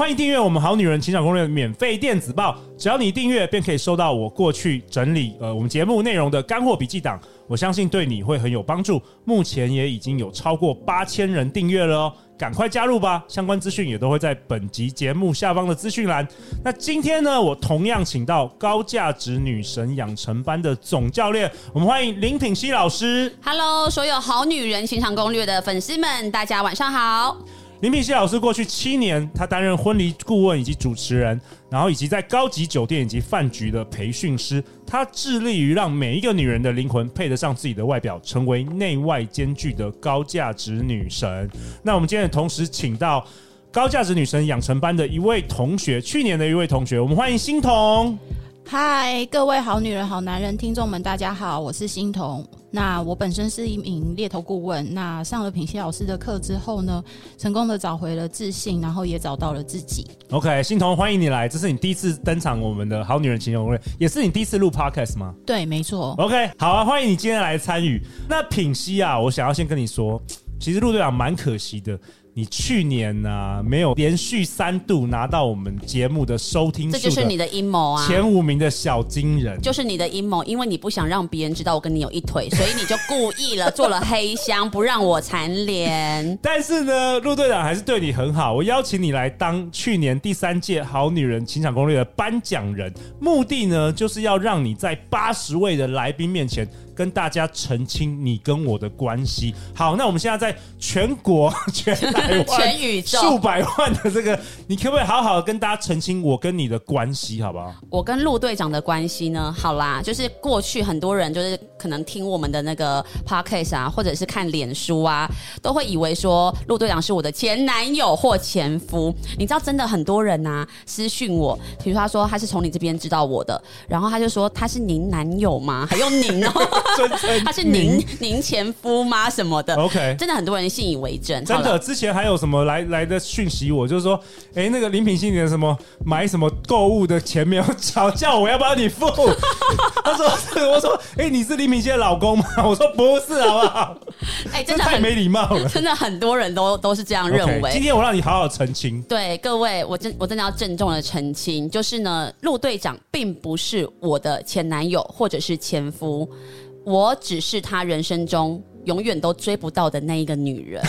欢迎订阅我们好女人情场攻略免费电子报，只要你订阅，便可以收到我过去整理呃我们节目内容的干货笔记档，我相信对你会很有帮助。目前也已经有超过八千人订阅了哦，赶快加入吧！相关资讯也都会在本集节目下方的资讯栏。那今天呢，我同样请到高价值女神养成班的总教练，我们欢迎林品熙老师。Hello，所有好女人情场攻略的粉丝们，大家晚上好。林品希老师过去七年，他担任婚礼顾问以及主持人，然后以及在高级酒店以及饭局的培训师。他致力于让每一个女人的灵魂配得上自己的外表，成为内外兼具的高价值女神。那我们今天同时请到高价值女神养成班的一位同学，去年的一位同学，我们欢迎欣彤。嗨，各位好女人、好男人听众们，大家好，我是欣彤。那我本身是一名猎头顾问。那上了品希老师的课之后呢，成功的找回了自信，然后也找到了自己。OK，欣彤，欢迎你来，这是你第一次登场我们的好女人情友会，也是你第一次录 Podcast 吗？对，没错。OK，好啊，欢迎你今天来参与。那品希啊，我想要先跟你说，其实陆队长蛮可惜的。你去年呢、啊、没有连续三度拿到我们节目的收听数，这就是你的阴谋啊！前五名的小金人就是你的阴谋，因为你不想让别人知道我跟你有一腿，所以你就故意了做了黑箱，不让我蝉联。但是呢，陆队长还是对你很好，我邀请你来当去年第三届好女人情场攻略的颁奖人，目的呢就是要让你在八十位的来宾面前。跟大家澄清你跟我的关系。好，那我们现在在全国、全台湾、全宇宙、数百万的这个，你可不可以好好的跟大家澄清我跟你的关系，好不好？我跟陆队长的关系呢？好啦，就是过去很多人就是可能听我们的那个 podcast 啊，或者是看脸书啊，都会以为说陆队长是我的前男友或前夫。你知道，真的很多人呐、啊、私讯我，比如说他说他是从你这边知道我的，然后他就说他是您男友吗？还用您哦。他是您您前夫吗？什么的？OK，真的很多人信以为真。真的，之前还有什么来来的讯息我，我就是说，哎、欸，那个林品希，你的什么买什么购物的钱没有缴，叫我要不要你付？他说，我说，哎、欸，你是林品希的老公吗？我说不是，好不好？哎、欸，真的太没礼貌了。真的很多人都都是这样认为。Okay, 今天我让你好好澄清。对各位，我真我真的要郑重的澄清，就是呢，陆队长并不是我的前男友或者是前夫。我只是他人生中永远都追不到的那一个女人。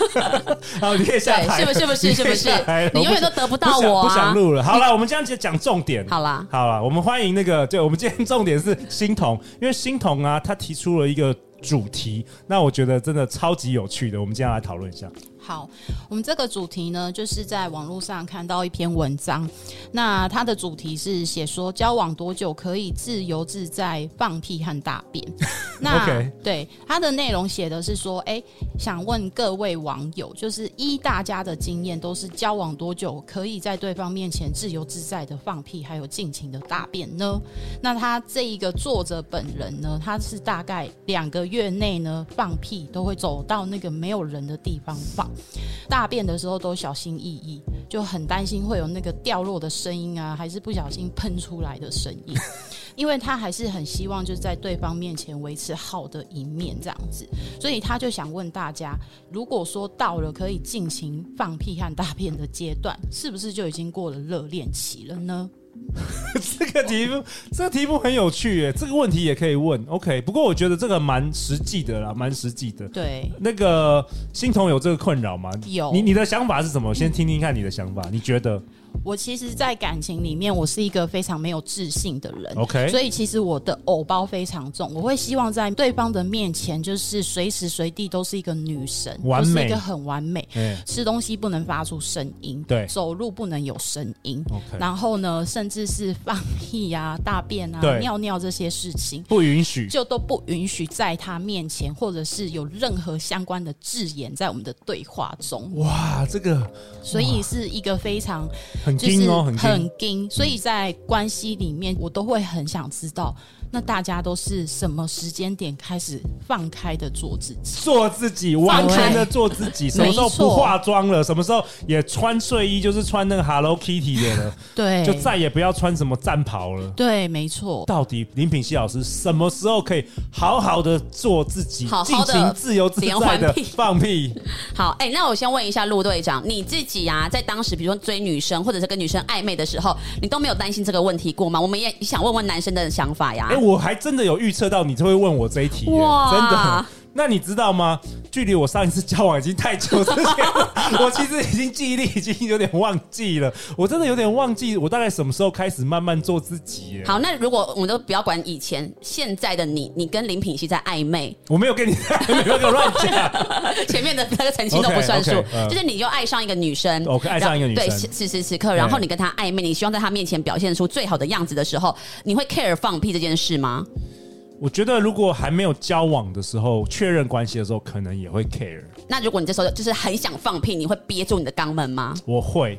好，你可以下台，是不是？不是？是不是？你永远都得不到我啊！不想录了。好了，我们这样子讲重点。好了，好了，我们欢迎那个，对，我们今天重点是欣桐，因为欣桐啊，他提出了一个主题，那我觉得真的超级有趣的，我们今天来讨论一下。好，我们这个主题呢，就是在网络上看到一篇文章，那它的主题是写说交往多久可以自由自在放屁和大便。那对它的内容写的是说，哎，想问各位网友，就是依大家的经验，都是交往多久可以在对方面前自由自在的放屁，还有尽情的大便呢？那他这一个作者本人呢，他是大概两个月内呢放屁都会走到那个没有人的地方放。大便的时候都小心翼翼，就很担心会有那个掉落的声音啊，还是不小心喷出来的声音，因为他还是很希望就是在对方面前维持好的一面这样子，所以他就想问大家，如果说到了可以尽情放屁和大便的阶段，是不是就已经过了热恋期了呢？这个题目，这个题目很有趣耶。这个问题也可以问，OK。不过我觉得这个蛮实际的啦，蛮实际的。对，那个欣桐有这个困扰吗？有。你你的想法是什么？先听听看你的想法，你觉得？我其实，在感情里面，我是一个非常没有自信的人。OK，所以其实我的偶包非常重。我会希望在对方的面前，就是随时随地都是一个女神，完美，是一个很完美。对吃东西不能发出声音，对，走路不能有声音。OK，然后呢，甚至是放屁啊、大便啊、尿尿这些事情，不允许，就都不允许在他面前，或者是有任何相关的字眼在我们的对话中。哇，这个，所以是一个非常很精哦，很很紧，所以在关系里面，我都会很想知道。那大家都是什么时间点开始放开的做自己？做自己，完全的做自己。什么时候不化妆了？什么时候也穿睡衣，就是穿那个 Hello Kitty 的了？对，就再也不要穿什么战袍了。对，没错。到底林品熙老师什么时候可以好好的做自己，尽情自由自在的放屁？好，哎、欸，那我先问一下陆队长，你自己啊，在当时比如说追女生或者是跟女生暧昧的时候，你都没有担心这个问题过吗？我们也想问问男生的想法呀。欸我还真的有预测到你就会问我这一题，哇，真的。那你知道吗？距离我上一次交往已经太久之前了，我其实已经记忆力已经有点忘记了。我真的有点忘记我大概什么时候开始慢慢做自己。好，那如果我们都不要管以前，现在的你，你跟林品熙在暧昧，我没有跟你没有跟乱讲，前面的那个澄清都不算数，okay, okay, 就是你就爱上一个女生，我爱上一个女生，对，此时此刻，然后你跟她暧昧，你希望在她面前表现出最好的样子的时候，你会 care 放屁这件事吗？我觉得，如果还没有交往的时候，确认关系的时候，可能也会 care。那如果你这时候就是很想放屁，你会憋住你的肛门吗？我会。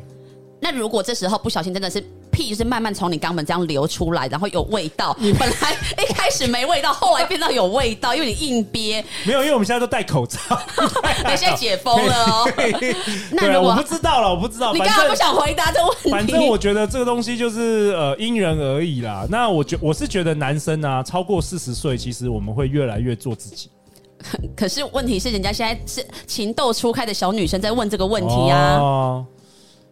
那如果这时候不小心真的是屁，就是慢慢从你肛门这样流出来，然后有味道。你本来 一开始没味道，后来变到有味道，因为你硬憋。没有，因为我们现在都戴口罩。你现在解封了哦。那如果、啊、我不知道了，我不知道。你刚刚不想回答这个问题。反正我觉得这个东西就是呃因人而异啦。那我觉我是觉得男生啊，超过四十岁，其实我们会越来越做自己。可是问题是，人家现在是情窦初开的小女生在问这个问题啊。哦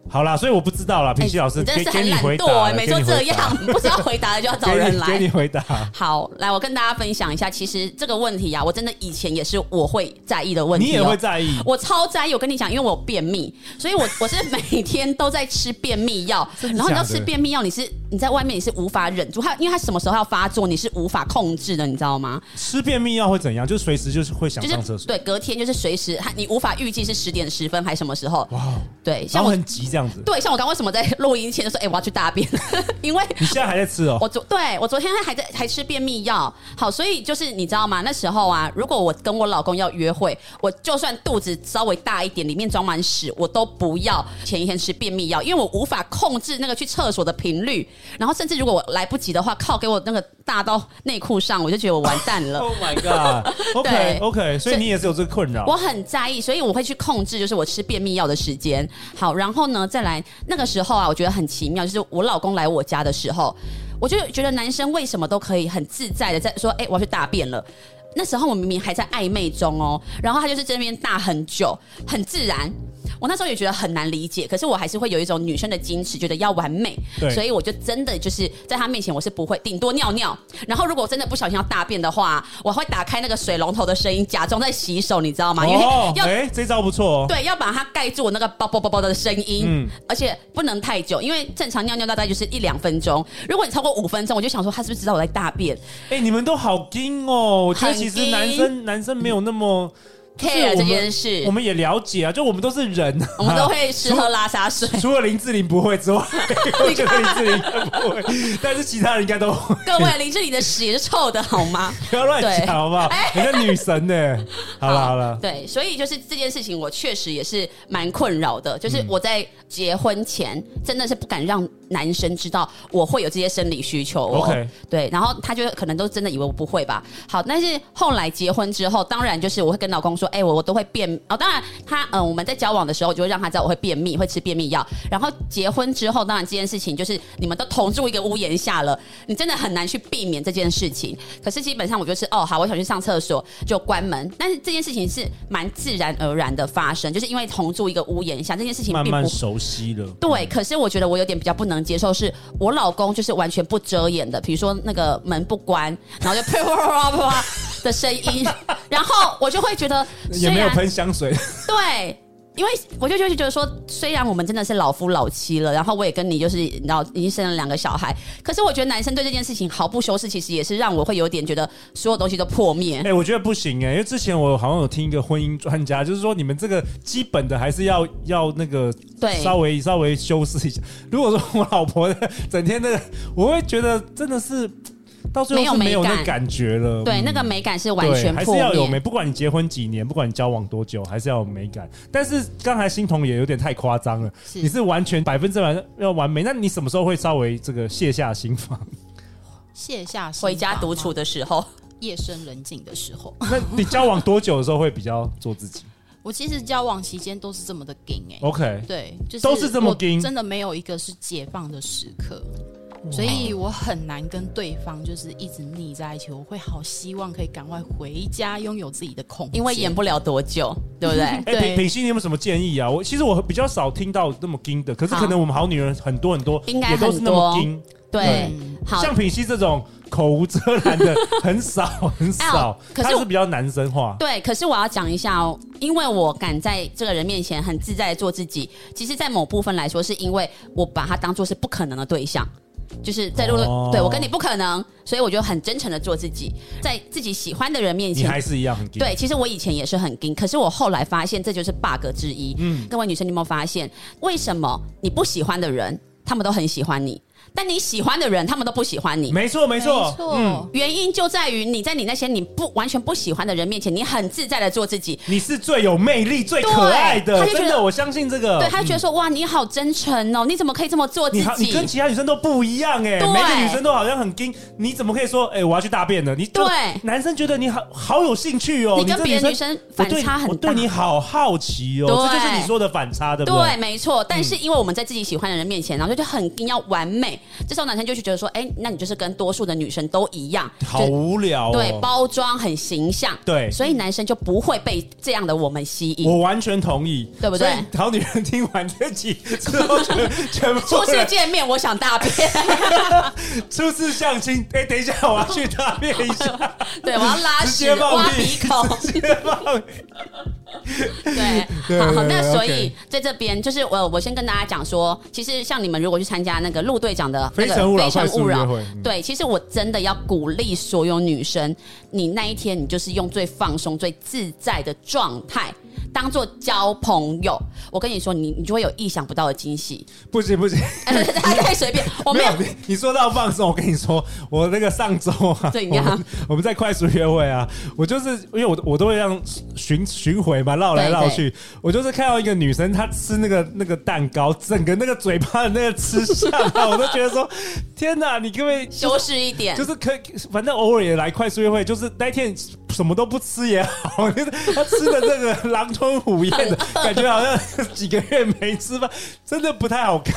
好啦，所以我不知道啦，平西老师，欸、真的是很懒惰哎，每周这样，不知道回答的就要找人来给，给你回答。好，来，我跟大家分享一下，其实这个问题呀、啊，我真的以前也是我会在意的问题、喔，你也会在意，我超在意。我跟你讲，因为我有便秘，所以我 我是每天都在吃便秘药，然后你要吃便秘药，你是你在外面你是无法忍住它，因为它什么时候要发作，你是无法控制的，你知道吗？吃便秘药会怎样？就随时就是会想上厕所、就是，对，隔天就是随时，你无法预计是十点十分还是什么时候。哇，对，像我很急这样子，对，像我刚刚。为什么在录音前就说：“哎、欸，我要去大便。”因为你现在还在吃哦。我昨对我昨天还在还吃便秘药。好，所以就是你知道吗？那时候啊，如果我跟我老公要约会，我就算肚子稍微大一点，里面装满屎，我都不要前一天吃便秘药，因为我无法控制那个去厕所的频率。然后甚至如果我来不及的话，靠给我那个大到内裤上，我就觉得我完蛋了。Oh my god！OK okay, OK，所以你也是有这个困扰。我很在意，所以我会去控制，就是我吃便秘药的时间。好，然后呢，再来那个。时候啊，我觉得很奇妙，就是我老公来我家的时候，我就觉得男生为什么都可以很自在的在说，哎、我要去大便了。那时候我明明还在暧昧中哦，然后他就是这边大很久，很自然。我那时候也觉得很难理解，可是我还是会有一种女生的矜持，觉得要完美，所以我就真的就是在他面前我是不会，顶多尿尿。然后如果真的不小心要大便的话，我会打开那个水龙头的声音，假装在洗手，你知道吗？因为要哎、欸，这招不错哦。对，要把它盖住我那个啵啵啵啵的声音，嗯，而且不能太久，因为正常尿尿大概就是一两分钟。如果你超过五分钟，我就想说他是不是知道我在大便？哎、欸，你们都好惊哦！我觉得其实男生男生没有那么。Care 这件事，我们也了解啊，就我们都是人，我们都会 吃喝拉撒睡，除了林志玲不会之外，我觉得林志玲不会，但是其他人应该都会。各位，林志玲的屎也是臭的好吗？不要乱讲好不好？你是女神呢。好了好了，对，所以就是这件事情，我确实也是蛮困扰的。就是我在结婚前真的是不敢让男生知道我会有这些生理需求。OK，对，然后他就可能都真的以为我不会吧。好，但是后来结婚之后，当然就是我会跟老公说。哎、欸，我我都会便哦。当然他，他嗯，我们在交往的时候，就会让他知道我会便秘，会吃便秘药。然后结婚之后，当然这件事情就是你们都同住一个屋檐下了，你真的很难去避免这件事情。可是基本上，我就是哦，好，我想去上厕所就关门。但是这件事情是蛮自然而然的发生，就是因为同住一个屋檐下，这件事情慢慢熟悉了。对，可是我觉得我有点比较不能接受，是我老公就是完全不遮掩的，比如说那个门不关，然后就啪啪啪啪啪的声音，然后我就会觉得。也没有喷香水。对，因为我就就是觉得说，虽然我们真的是老夫老妻了，然后我也跟你就是你知道已经生了两个小孩，可是我觉得男生对这件事情毫不修饰，其实也是让我会有点觉得所有东西都破灭。哎、欸，我觉得不行哎、欸，因为之前我好像有听一个婚姻专家，就是说你们这个基本的还是要要那个对稍微稍微修饰一下。如果说我老婆整天那个，我会觉得真的是。到最后是没有那感觉了。对，那个美感是完全还是要有美。不管你结婚几年，不管你交往多久，还是要有美感。但是刚才欣桐也有点太夸张了，是你是完全百分之百要完美。那你什么时候会稍微这个卸下心防？卸下心回家独处的时候，夜深人静的时候。那你交往多久的时候会比较做自己？我其实交往期间都是这么的硬哎。OK，对，就是都是这么硬，真的没有一个是解放的时刻。所以我很难跟对方就是一直腻在一起，我会好希望可以赶快回家，拥有自己的空间，因为演不了多久，对不对？哎、欸，品品心，你有没有什么建议啊？我其实我比较少听到那么硬的，可是可能我们好女人很多很多，应该都是那么硬。对，好，像品熙这种口无遮拦的很少很少，可是，是比较男生化。对，可是我要讲一下哦，因为我敢在这个人面前很自在的做自己，其实，在某部分来说，是因为我把他当做是不可能的对象。就是在路，哦、对我跟你不可能，所以我就很真诚的做自己，在自己喜欢的人面前，你还是一样很。对，其实我以前也是很硬，可是我后来发现这就是 bug 之一。嗯，各位女生，你有没有发现，为什么你不喜欢的人，他们都很喜欢你？但你喜欢的人，他们都不喜欢你。没错，没错，嗯，原因就在于你在你那些你不完全不喜欢的人面前，你很自在的做自己。你是最有魅力、最可爱的，他就觉得，我相信这个。对，他就觉得说，哇，你好真诚哦，你怎么可以这么做自己？你跟其他女生都不一样哎，每个女生都好像很硬，你怎么可以说，哎，我要去大便呢？你对男生觉得你好好有兴趣哦，你跟别的女生反差很大，我对你好好奇哦，这就是你说的反差，对不对？对，没错。但是因为我们在自己喜欢的人面前，然后就很硬，要完美，这时候男生就去。觉得说，哎，那你就是跟多数的女生都一样，好无聊哦。对，包装很形象，对，所以男生就不会被这样的我们吸引。我完全同意，对不对？好女人听完这集之后，全全部初次见面，我想大便；初次相亲，哎，等一下，我要去大便一下。对，我要拉屎，挖鼻孔。对，好，好，那所以在这边，就是我我先跟大家讲说，其实像你们如果去参加那个陆队长非诚勿扰》，对，其实我真的要鼓励所有女生，你那一天你就是用最放松、最自在的状态。当做交朋友，我跟你说，你你就会有意想不到的惊喜。不行不行，太随便。我没有，你，你说到放松，我跟你说，我那个上周啊，怎样？我们，我们在快速约会啊，我就是因为我我都会让巡巡回嘛，绕来绕去。我就是看到一个女生，她吃那个那个蛋糕，整个那个嘴巴的那个吃相啊，我都觉得说，天哪，你可不可以修饰一点？就是可以，反正偶尔也来快速约会，就是那天。什么都不吃也好，就是他吃的这个狼吞虎咽的感觉，好像几个月没吃饭，真的不太好看。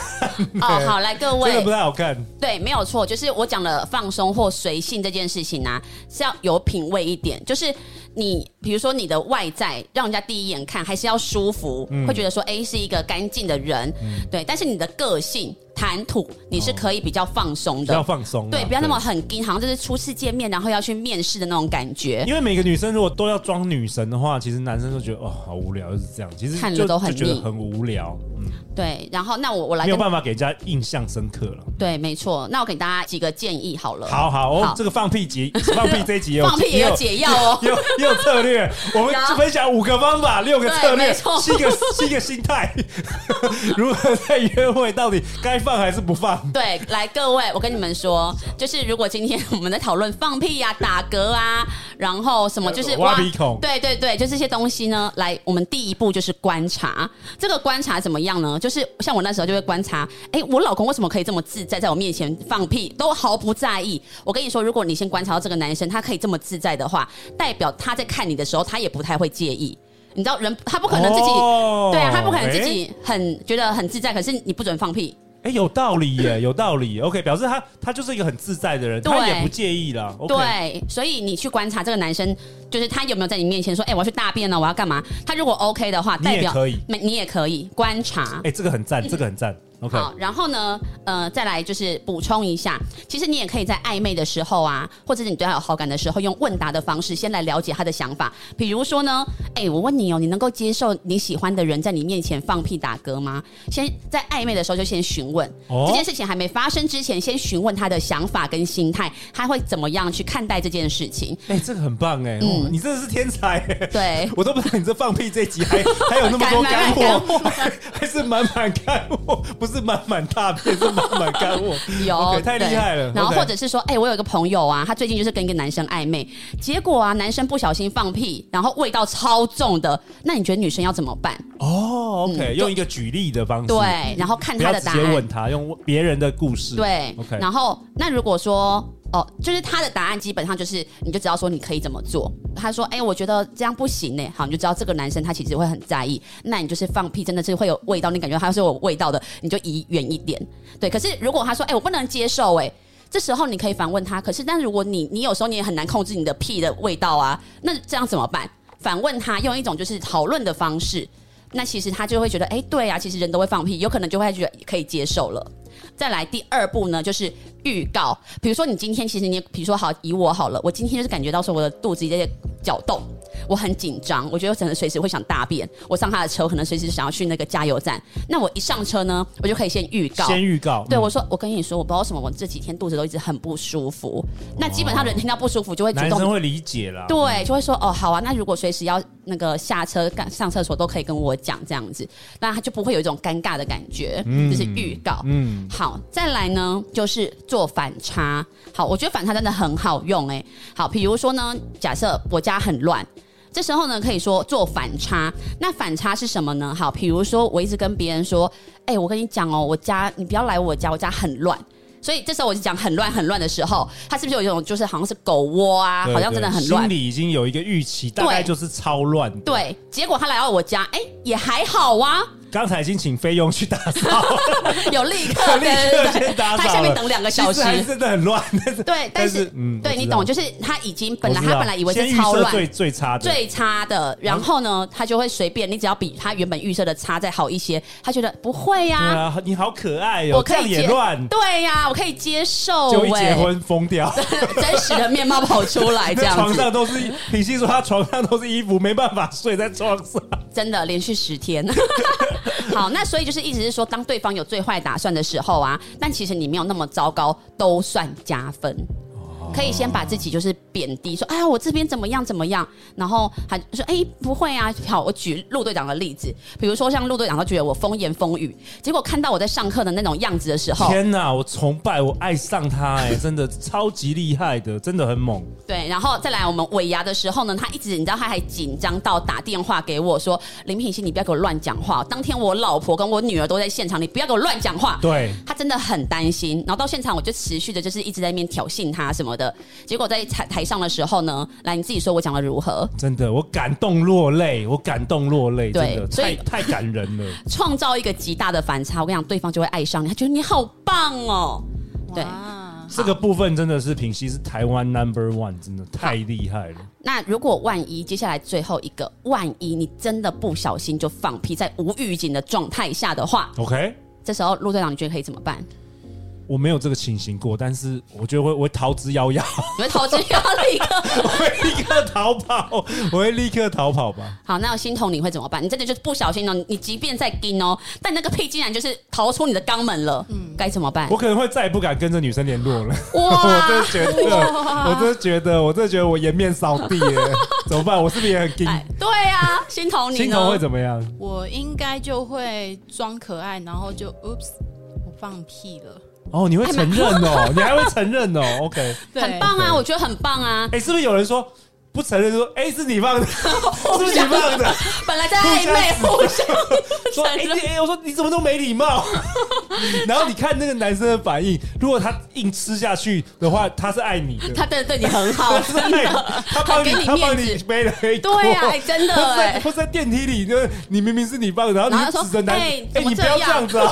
哦，好，来各位，真的不太好看。对，没有错，就是我讲的放松或随性这件事情呢、啊，是要有品味一点。就是你，比如说你的外在，让人家第一眼看还是要舒服，嗯、会觉得说，哎，是一个干净的人。嗯、对，但是你的个性。谈吐你是可以比较放松的，比较放松，对，不要那么很硬，好像就是初次见面然后要去面试的那种感觉。因为每个女生如果都要装女神的话，其实男生都觉得哦，好无聊，就是这样。其实看着都很觉得很无聊，嗯，对。然后那我我来没有办法给人家印象深刻了。对，没错。那我给大家几个建议好了。好好哦，这个放屁集放屁这一集有 放屁也有解药哦，有有策略。我们分享五个方法，六个策略，七个七个心态，如何在约会到底该放还是不放？对，来各位，我跟你们说，就是如果今天我们在讨论放屁呀、啊、打嗝啊，然后什么就是挖鼻孔，对对对，就这些东西呢。来，我们第一步就是观察，这个观察怎么样呢？就是像我那时候就会观察，哎，我老公为什么可以这么自在，在我面前放屁都毫不在意。我跟你说，如果你先观察到这个男生他可以这么自在的话，代表他在看你的时候，他也不太会介意。你知道，人他不可能自己，哦、对啊，他不可能自己很诶觉得很自在，可是你不准放屁。哎，有道理耶，有道理。OK，表示他他就是一个很自在的人，对他也不介意啦。OK、对，所以你去观察这个男生，就是他有没有在你面前说，哎，我要去大便了，我要干嘛？他如果 OK 的话，代表可以，你也可以观察。哎，这个很赞，这个很赞。好，然后呢，呃，再来就是补充一下，其实你也可以在暧昧的时候啊，或者是你对他有好感的时候，用问答的方式先来了解他的想法。比如说呢，哎，我问你哦，你能够接受你喜欢的人在你面前放屁打嗝吗？先在暧昧的时候就先询问，哦、这件事情还没发生之前，先询问他的想法跟心态，他会怎么样去看待这件事情？哎，这个很棒哎，嗯，你真的是天才。对，我都不知道你这放屁这集还还有那么多干货，还是满满干货。是满满大便，是满满干货。有 okay, 太厉害了。然后或者是说，哎、欸，我有一个朋友啊，他最近就是跟一个男生暧昧，结果啊，男生不小心放屁，然后味道超重的，那你觉得女生要怎么办？哦，OK，、嗯、用一个举例的方式，对，然后看他的答案，直接问他，用别人的故事，对，OK。然后那如果说。哦，就是他的答案基本上就是，你就知道说你可以怎么做。他说：“哎、我觉得这样不行呢。”好，你就知道这个男生他其实会很在意。那你就是放屁，真的是会有味道，你感觉他是有味道的，你就移远一点。对，可是如果他说：“哎、我不能接受。”哎，这时候你可以反问他。可是，但如果你你有时候你也很难控制你的屁的味道啊，那这样怎么办？反问他，用一种就是讨论的方式。那其实他就会觉得：“哎、对啊，其实人都会放屁，有可能就会觉得可以接受了。”再来第二步呢，就是预告。比如说，你今天其实你，比如说好，以我好了，我今天就是感觉到说我的肚子在搅动，我很紧张，我觉得我可能随时会想大便。我上他的车，我可能随时想要去那个加油站。那我一上车呢，我就可以先预告，先预告。对，我说，我跟你说，我不知道为什么，我这几天肚子都一直很不舒服。那基本上人听到不舒服就会主动，男生会理解啦。对，就会说哦，好啊，那如果随时要那个下车上厕所都可以跟我讲这样子，那他就不会有一种尴尬的感觉。嗯，就是预告。嗯，好。好，再来呢，就是做反差。好，我觉得反差真的很好用诶。好，比如说呢，假设我家很乱，这时候呢，可以说做反差。那反差是什么呢？好，比如说我一直跟别人说，哎，我跟你讲哦，我家你不要来我家，我家很乱。所以这时候我就讲很乱很乱的时候，他是不是有一种就是好像是狗窝啊，好像真的很乱，心里已经有一个预期，大概就是超乱。对，结果他来到我家，哎，也还好啊。刚才已经请菲佣去打扫，有立刻 立刻先打扫，他下面等两个小时，真的很乱。对，但是嗯，对你懂，就是他已经本来他本来以为是超乱，最最差的最差的，然后呢，他就会随便，你只要比他原本预设的差再好一些，他觉得不会呀。你好可爱哦，我可以也乱。对呀，我可以接受。就一结婚疯掉，真实的面貌跑出来，这样床上都是品心说他床上都是衣服，没办法睡在床上，真的连续十天。好，那所以就是一直是说，当对方有最坏打算的时候啊，但其实你没有那么糟糕，都算加分。可以先把自己就是贬低，说哎呀我这边怎么样怎么样，然后还说哎不会啊。好，我举陆队长的例子，比如说像陆队长他觉得我风言风语，结果看到我在上课的那种样子的时候，天哪，我崇拜我爱上他哎，真的超级厉害的，真的很猛。对，然后再来我们尾牙的时候呢，他一直你知道他还紧张到打电话给我说林品熙你不要给我乱讲话，当天我老婆跟我女儿都在现场，你不要给我乱讲话。对，他真的很担心，然后到现场我就持续的就是一直在那边挑衅他什么的。结果在台台上的时候呢，来你自己说我讲的如何？真的，我感动落泪，我感动落泪，真的太太感人了。创造一个极大的反差，我跟你讲，对方就会爱上你，他觉得你好棒哦。对，这个部分真的是品熙是台湾 number one，真的太厉害了。那如果万一接下来最后一个，万一你真的不小心就放屁在无预警的状态下的话，OK，这时候陆队长你觉得可以怎么办？我没有这个情形过，但是我觉得会我会逃之夭夭。你会逃之夭夭，立 刻我会立刻逃跑，我会立刻逃跑吧。好，那心彤你会怎么办？你真的就是不小心哦，你即便在盯哦，但那个屁竟然就是逃出你的肛门了，嗯，该怎么办？我可能会再也不敢跟这女生联络了。哇，我真的觉得，我真的觉得，我真的觉得我颜面扫地耶，怎么办？我是不是也很跟？对啊，心彤你呢？心彤会怎么样？我应该就会装可爱，然后就 oops，我放屁了。哦，你会承认哦，你还会承认哦，OK，很棒啊，我觉得很棒啊。哎，是不是有人说？不承认说，哎，是你放的，是不是你放的？本来在暧昧，互相说，哎，我说你怎么都没礼貌。然后你看那个男生的反应，如果他硬吃下去的话，他是爱你的，他对对你很好，真的，他帮你，他帮你背了一锅，对呀，真的。或者在电梯里，就你明明是你放的，然后你指着男，哎，你不要这样子啊！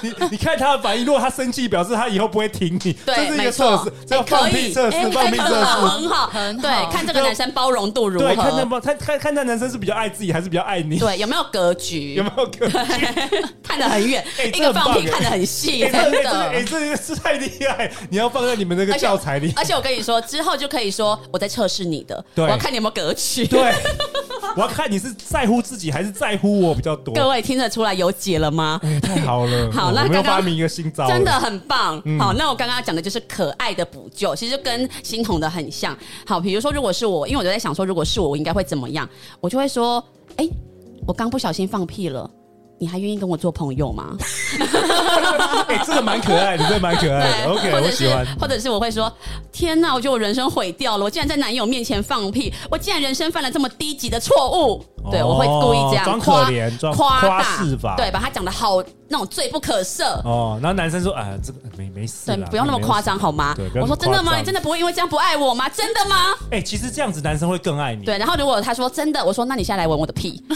你你看他的反应，如果他生气，表示他以后不会挺你。对，没错，这叫放屁测试，放屁测试，很好，很对，看这个男。男生包容度如何？对，看那不看看看那男生是比较爱自己，还是比较爱你？对，有没有格局？有没有 看得很远，一个放屁看得很细，真的。哎，这个是太厉害！你要放在你们那个教材里。而且我跟你说，之后就可以说我在测试你的，我要看你有没有格局。对，我要看你是在乎自己还是在乎我比较多。各位听得出来有解了吗？哎，太好了！好，那刚刚发明一个新招，真的很棒。好，那我刚刚讲的就是可爱的补救，其实跟心彤的很像。好，比如说如果是我，因为我就在想说，如果是我，我应该会怎么样？我就会说，哎，我刚不小心放屁了，你还愿意跟我做朋友吗？哎、欸，这个蛮可爱的，这个蛮可爱的。OK，我喜欢。或者是我会说：天哪，我觉得我人生毁掉了，我竟然在男友面前放屁，我竟然人生犯了这么低级的错误。对，我会故意这样装可怜，装夸大，对，把他讲的好那种罪不可赦。哦，然后男生说：“啊，这个没没事，对，不要那么夸张好吗？”对，我说：“真的吗？你真的不会因为这样不爱我吗？真的吗？”哎，其实这样子男生会更爱你。对，然后如果他说真的，我说：“那你现在来闻我的屁。”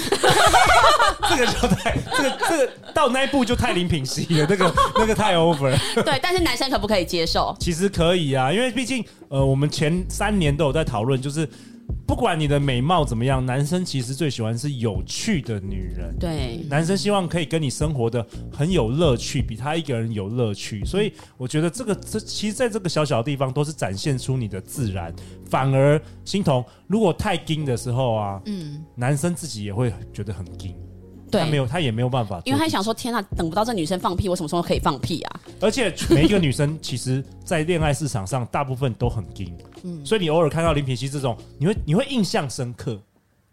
这个就太这个这个到那一步就太林品熙了，那个 那个太 over。对，但是男生可不可以接受？其实可以啊，因为毕竟呃，我们前三年都有在讨论，就是。不管你的美貌怎么样，男生其实最喜欢是有趣的女人。对，男生希望可以跟你生活的很有乐趣，比他一个人有乐趣。所以我觉得这个这其实在这个小小的地方都是展现出你的自然。反而欣桐，如果太硬的时候啊，嗯，男生自己也会觉得很硬。对，他没有，他也没有办法，因为他想说：天啊，等不到这女生放屁，我什么时候可以放屁啊？而且每一个女生，其实，在恋爱市场上，大部分都很硬，嗯，所以你偶尔看到林品熙这种，你会你会印象深刻。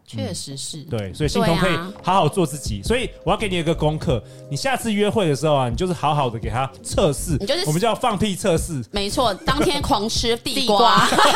确实是、嗯、对，所以心彤可以好好做自己。啊、所以我要给你一个功课，你下次约会的时候啊，你就是好好的给他测试，你就是我们叫放屁测试。没错，当天狂吃地瓜。地瓜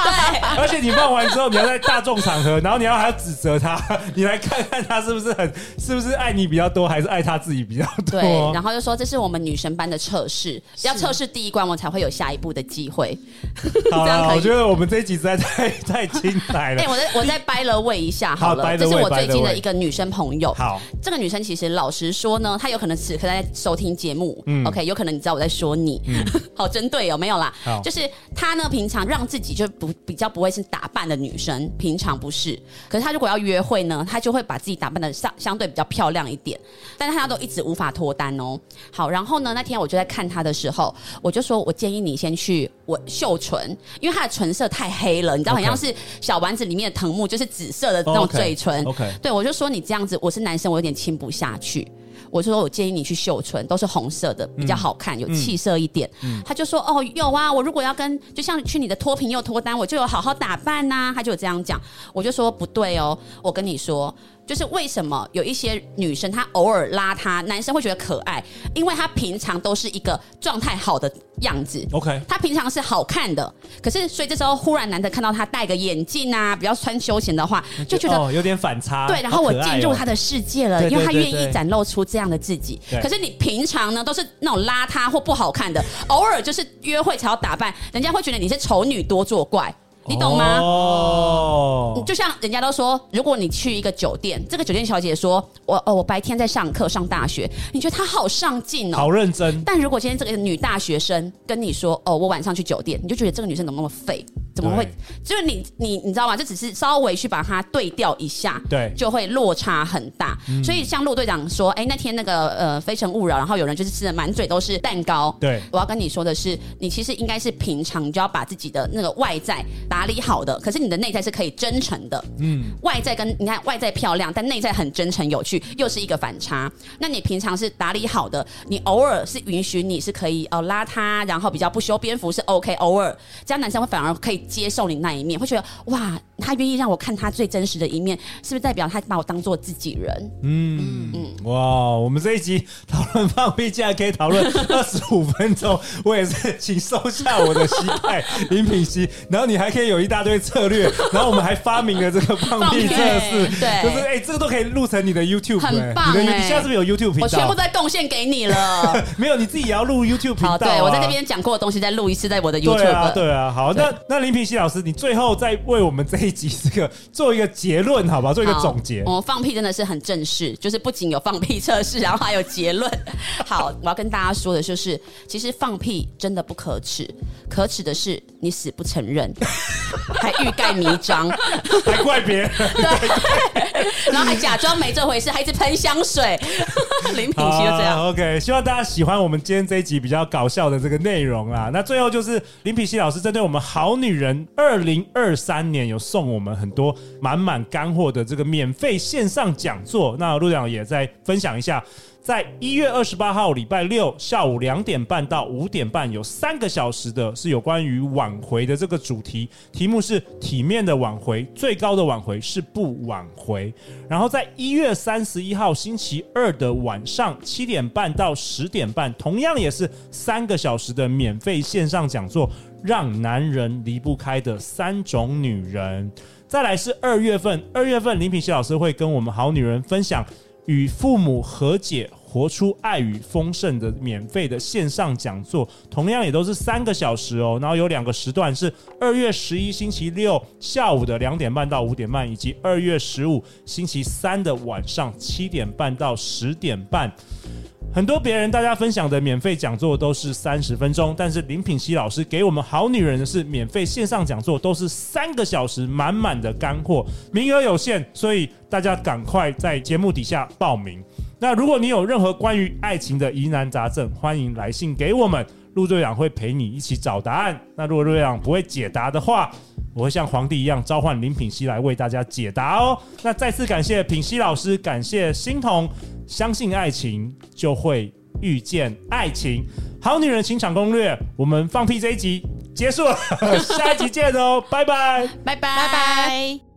对，而且你放完之后，你要在大众场合，然后你要还要指责他，你来看看他是不是很是不是爱你比较多，还是爱他自己比较多？对，然后就说这是我们女神般的测试，要测试第一关，我才会有下一步的机会。好了，我觉得我们这一集实在太太精彩了。哎、欸，我在我在掰了位一下好了，好，这是我最近的一个女生朋友。好，这个女生其实老实说呢，她有可能此刻在收听节目。嗯，OK，有可能你知道我在说你。嗯、好针对有没有啦？好，就是她呢，平常让自己就不比较不会是打扮的女生，平常不是。可是她如果要约会呢，她就会把自己打扮的相相对比较漂亮一点。但是她都一直无法脱单哦。好，然后呢，那天我就在看她的时候，我就说我建议你先去我秀唇，因为她的唇色太黑了，你知道，很像是小丸子里面的藤木，就是紫色的那种嘴。唇，OK，对，我就说你这样子，我是男生，我有点亲不下去。我就说我建议你去秀唇，都是红色的，比较好看，有气色一点。嗯，他就说哦，有啊，我如果要跟，就像去你的脱贫又脱单，我就有好好打扮呐、啊。他就有这样讲，我就说不对哦，我跟你说。就是为什么有一些女生她偶尔邋遢，男生会觉得可爱，因为她平常都是一个状态好的样子。OK，她平常是好看的，可是所以这时候忽然男的看到她戴个眼镜啊，比较穿休闲的话，就觉得、哦、有点反差。对，然后我进入他的世界了，因为他愿意展露出这样的自己。可是你平常呢都是那种邋遢或不好看的，偶尔就是约会才要打扮，人家会觉得你是丑女多作怪。你懂吗？哦，就像人家都说，如果你去一个酒店，这个酒店小姐说，我哦，我白天在上课上大学，你觉得她好上进哦，好认真。但如果今天这个女大学生跟你说，哦，我晚上去酒店，你就觉得这个女生怎么那么废？怎么会？就是你你你知道吗？这只是稍微去把它对调一下，对，就会落差很大。嗯、所以像陆队长说，哎，那天那个呃《非诚勿扰》，然后有人就是吃的满嘴都是蛋糕。对，我要跟你说的是，你其实应该是平常你就要把自己的那个外在打理好的，可是你的内在是可以真诚的。嗯，外在跟你看外在漂亮，但内在很真诚有趣，又是一个反差。那你平常是打理好的，你偶尔是允许你是可以哦邋遢，然后比较不修边幅是 OK，偶尔这样男生会反而可以接受你那一面，会觉得哇，他愿意让我看他最真实的一面，是不是代表他把我当做自己人？嗯嗯，哇，我们这一集讨论放屁竟然可以讨论 二十五分钟，我也是，请收下我的膝盖，林品熙。然后你还可以有一大堆策略，然后我们还发明了这个放屁测试，对，就是哎、欸，这个都可以录成你的 YouTube，很棒、欸。你的你现在是不是有 YouTube 频道？我全部在贡献给你了，没有，你自己也要录 YouTube 频道、啊。对，我在那边讲过的东西再录一次，在我的 YouTube。对啊，对啊，好，那那林品熙老师，你最后再为我们这一集这个做一个结论，好吧？做一个总结。我放屁真的是很正式，就是不仅有放屁测试，然后还有结论。好，我要跟大家说的就是，其实放屁真的不可耻，可耻的是你死不承认，还欲盖弥彰，还怪别人，对，然后还假装没这回事，还一直喷香水。林品熙就这样。OK，希望大家喜欢我们今天这一集比较搞笑的这个内容啦。那最后就是林品熙老师针对我们好女人二零二三年有送我们很多满满干货的这个免费线上讲座，那陆长也再分享一下。在一月二十八号礼拜六下午两点半到五点半，有三个小时的是有关于挽回的这个主题，题目是体面的挽回，最高的挽回是不挽回。然后在一月三十一号星期二的晚上七点半到十点半，同样也是三个小时的免费线上讲座，让男人离不开的三种女人。再来是二月份，二月份林品熙老师会跟我们好女人分享。与父母和解，活出爱与丰盛的免费的线上讲座，同样也都是三个小时哦。然后有两个时段是二月十一星期六下午的两点半到五点半，以及二月十五星期三的晚上七点半到十点半。很多别人大家分享的免费讲座都是三十分钟，但是林品熙老师给我们好女人的是免费线上讲座，都是三个小时，满满的干货，名额有限，所以大家赶快在节目底下报名。那如果你有任何关于爱情的疑难杂症，欢迎来信给我们，陆队长会陪你一起找答案。那如果陆队长不会解答的话，我会像皇帝一样召唤林品熙来为大家解答哦。那再次感谢品熙老师，感谢欣彤。相信爱情，就会遇见爱情。好女人情场攻略，我们放屁这一集结束了，下一集见哦，拜拜，拜拜，拜拜。